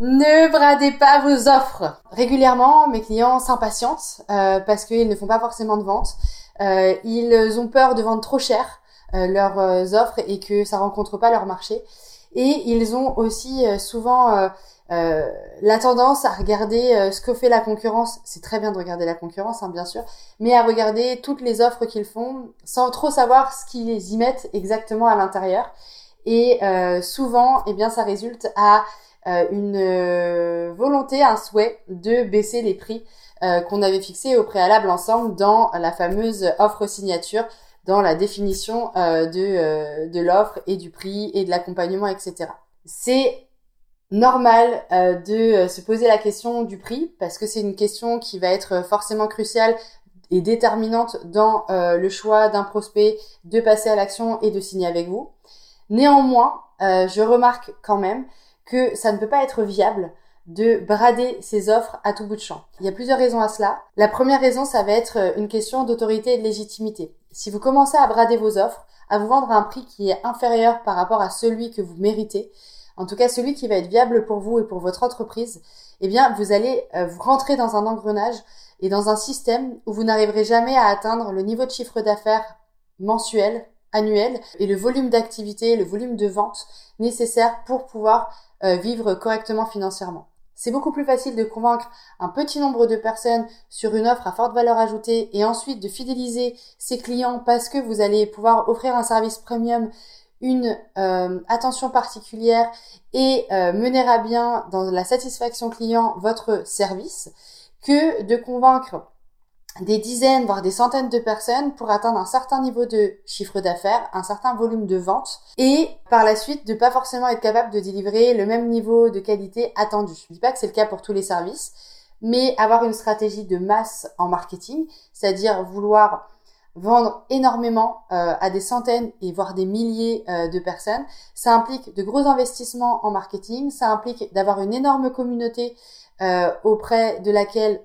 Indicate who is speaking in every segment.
Speaker 1: Ne bradez pas vos offres. Régulièrement, mes clients s'impatientent euh, parce qu'ils ne font pas forcément de vente. Euh, ils ont peur de vendre trop cher euh, leurs offres et que ça rencontre pas leur marché. Et ils ont aussi souvent la tendance à regarder ce que fait la concurrence. C'est très bien de regarder la concurrence, hein, bien sûr, mais à regarder toutes les offres qu'ils font sans trop savoir ce qu'ils y mettent exactement à l'intérieur. Et souvent, eh bien, ça résulte à euh, une euh, volonté, un souhait de baisser les prix euh, qu'on avait fixés au préalable ensemble dans la fameuse offre signature, dans la définition de, de l'offre et du prix et de l'accompagnement, etc. C'est normal de se poser la question du prix parce que c'est une question qui va être forcément cruciale et déterminante dans le choix d'un prospect de passer à l'action et de signer avec vous. Néanmoins, je remarque quand même que ça ne peut pas être viable de brader ses offres à tout bout de champ. Il y a plusieurs raisons à cela. La première raison, ça va être euh, une question d'autorité et de légitimité. Si vous commencez à brader vos offres, à vous vendre à un prix qui est inférieur par rapport à celui que vous méritez, en tout cas celui qui va être viable pour vous et pour votre entreprise, eh bien vous allez euh, vous rentrer dans un engrenage et dans un système où vous n'arriverez jamais à atteindre le niveau de chiffre d'affaires mensuel, annuel et le volume d'activité, le volume de vente nécessaire pour pouvoir euh, vivre correctement financièrement. C'est beaucoup plus facile de convaincre un petit nombre de personnes sur une offre à forte valeur ajoutée et ensuite de fidéliser ses clients parce que vous allez pouvoir offrir un service premium, une euh, attention particulière et euh, mener à bien dans la satisfaction client votre service que de convaincre des dizaines, voire des centaines de personnes pour atteindre un certain niveau de chiffre d'affaires, un certain volume de vente et par la suite de pas forcément être capable de délivrer le même niveau de qualité attendu. Je dis pas que c'est le cas pour tous les services, mais avoir une stratégie de masse en marketing, c'est-à-dire vouloir vendre énormément euh, à des centaines et voire des milliers euh, de personnes, ça implique de gros investissements en marketing, ça implique d'avoir une énorme communauté euh, auprès de laquelle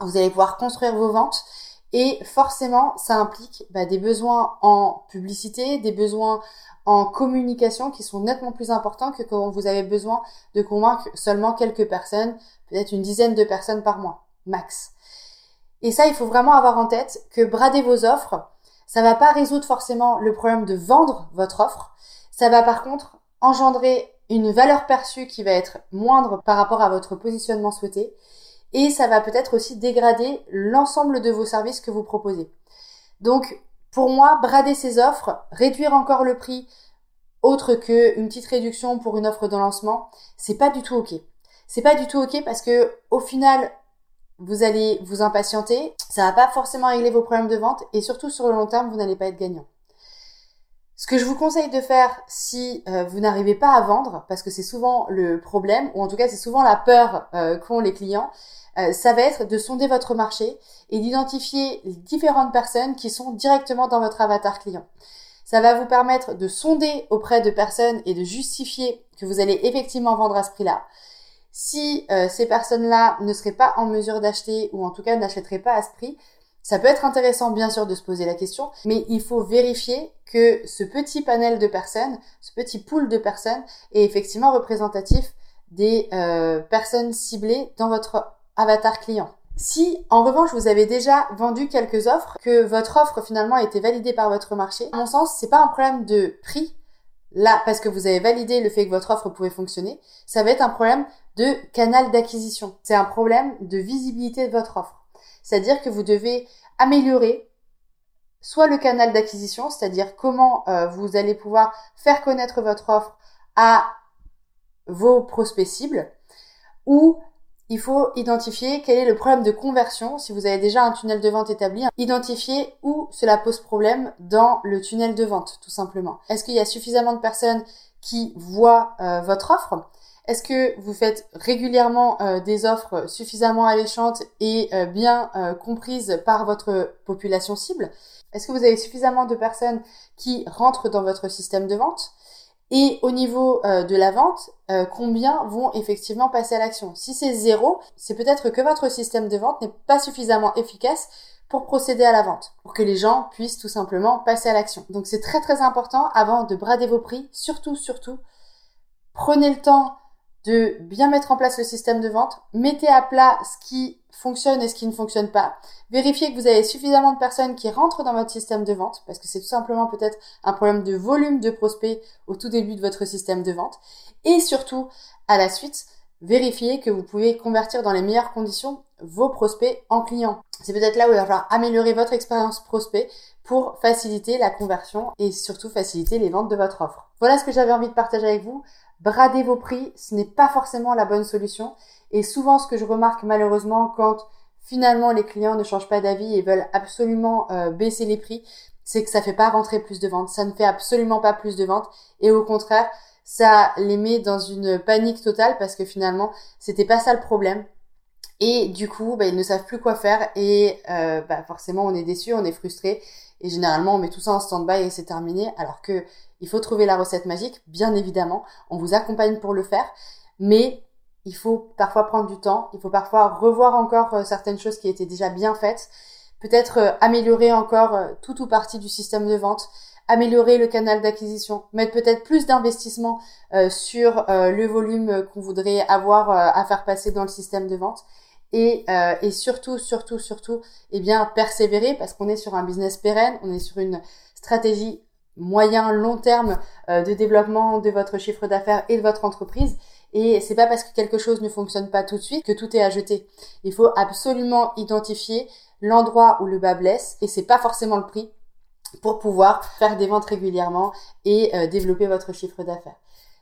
Speaker 1: vous allez pouvoir construire vos ventes et forcément ça implique bah, des besoins en publicité, des besoins en communication qui sont nettement plus importants que quand vous avez besoin de convaincre seulement quelques personnes, peut-être une dizaine de personnes par mois, max. Et ça, il faut vraiment avoir en tête que brader vos offres, ça va pas résoudre forcément le problème de vendre votre offre. Ça va par contre engendrer une valeur perçue qui va être moindre par rapport à votre positionnement souhaité et ça va peut-être aussi dégrader l'ensemble de vos services que vous proposez. Donc, pour moi, brader ces offres, réduire encore le prix, autre qu'une petite réduction pour une offre de lancement, c'est pas du tout ok. C'est pas du tout ok parce que au final, vous allez vous impatienter, ça va pas forcément régler vos problèmes de vente et surtout sur le long terme, vous n'allez pas être gagnant. Ce que je vous conseille de faire si euh, vous n'arrivez pas à vendre, parce que c'est souvent le problème, ou en tout cas c'est souvent la peur euh, qu'ont les clients, euh, ça va être de sonder votre marché et d'identifier les différentes personnes qui sont directement dans votre avatar client. Ça va vous permettre de sonder auprès de personnes et de justifier que vous allez effectivement vendre à ce prix-là. Si euh, ces personnes-là ne seraient pas en mesure d'acheter ou en tout cas n'achèteraient pas à ce prix, ça peut être intéressant bien sûr de se poser la question, mais il faut vérifier que ce petit panel de personnes, ce petit pool de personnes est effectivement représentatif des euh, personnes ciblées dans votre avatar client. Si en revanche vous avez déjà vendu quelques offres, que votre offre finalement a été validée par votre marché, à mon sens, c'est pas un problème de prix là parce que vous avez validé le fait que votre offre pouvait fonctionner, ça va être un problème de canal d'acquisition. C'est un problème de visibilité de votre offre. C'est-à-dire que vous devez améliorer soit le canal d'acquisition, c'est-à-dire comment euh, vous allez pouvoir faire connaître votre offre à vos prospects cibles, ou il faut identifier quel est le problème de conversion. Si vous avez déjà un tunnel de vente établi, identifier où cela pose problème dans le tunnel de vente, tout simplement. Est-ce qu'il y a suffisamment de personnes qui voient euh, votre offre? Est-ce que vous faites régulièrement euh, des offres suffisamment alléchantes et euh, bien euh, comprises par votre population cible? Est-ce que vous avez suffisamment de personnes qui rentrent dans votre système de vente? Et au niveau de la vente, combien vont effectivement passer à l'action? Si c'est zéro, c'est peut-être que votre système de vente n'est pas suffisamment efficace pour procéder à la vente, pour que les gens puissent tout simplement passer à l'action. Donc c'est très très important avant de brader vos prix, surtout, surtout, prenez le temps de bien mettre en place le système de vente, mettez à plat ce qui fonctionne et ce qui ne fonctionne pas, vérifiez que vous avez suffisamment de personnes qui rentrent dans votre système de vente, parce que c'est tout simplement peut-être un problème de volume de prospects au tout début de votre système de vente, et surtout, à la suite, vérifiez que vous pouvez convertir dans les meilleures conditions vos prospects en clients. C'est peut-être là où il va falloir améliorer votre expérience prospect pour faciliter la conversion et surtout faciliter les ventes de votre offre. Voilà ce que j'avais envie de partager avec vous. Brader vos prix, ce n'est pas forcément la bonne solution. Et souvent, ce que je remarque malheureusement quand finalement les clients ne changent pas d'avis et veulent absolument euh, baisser les prix, c'est que ça fait pas rentrer plus de ventes. Ça ne fait absolument pas plus de ventes. Et au contraire, ça les met dans une panique totale parce que finalement, c'était pas ça le problème. Et du coup, bah, ils ne savent plus quoi faire et euh, bah, forcément, on est déçu, on est frustré. Et généralement, on met tout ça en stand-by et c'est terminé. Alors que il faut trouver la recette magique, bien évidemment. On vous accompagne pour le faire, mais il faut parfois prendre du temps. Il faut parfois revoir encore euh, certaines choses qui étaient déjà bien faites. Peut-être euh, améliorer encore tout ou partie du système de vente améliorer le canal d'acquisition, mettre peut-être plus d'investissement sur le volume qu'on voudrait avoir à faire passer dans le système de vente et, euh, et surtout, surtout, surtout, eh bien, persévérer parce qu'on est sur un business pérenne, on est sur une stratégie moyen, long terme euh, de développement de votre chiffre d'affaires et de votre entreprise. Et c'est pas parce que quelque chose ne fonctionne pas tout de suite que tout est à jeter. Il faut absolument identifier l'endroit où le bas blesse et c'est pas forcément le prix pour pouvoir faire des ventes régulièrement et euh, développer votre chiffre d'affaires.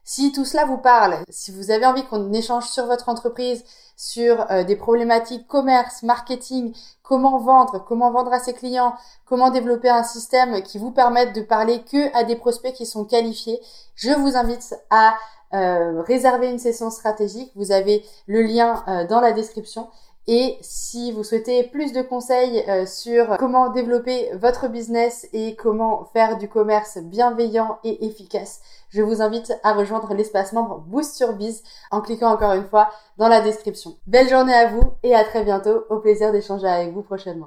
Speaker 1: Si tout cela vous parle, si vous avez envie qu'on échange sur votre entreprise, sur euh, des problématiques commerce, marketing, comment vendre, comment vendre à ses clients, comment développer un système qui vous permette de parler que à des prospects qui sont qualifiés, je vous invite à euh, réserver une session stratégique. Vous avez le lien dans la description. Et si vous souhaitez plus de conseils euh, sur comment développer votre business et comment faire du commerce bienveillant et efficace, je vous invite à rejoindre l'espace membre Boost sur Biz en cliquant encore une fois dans la description. Belle journée à vous et à très bientôt. Au plaisir d'échanger avec vous prochainement.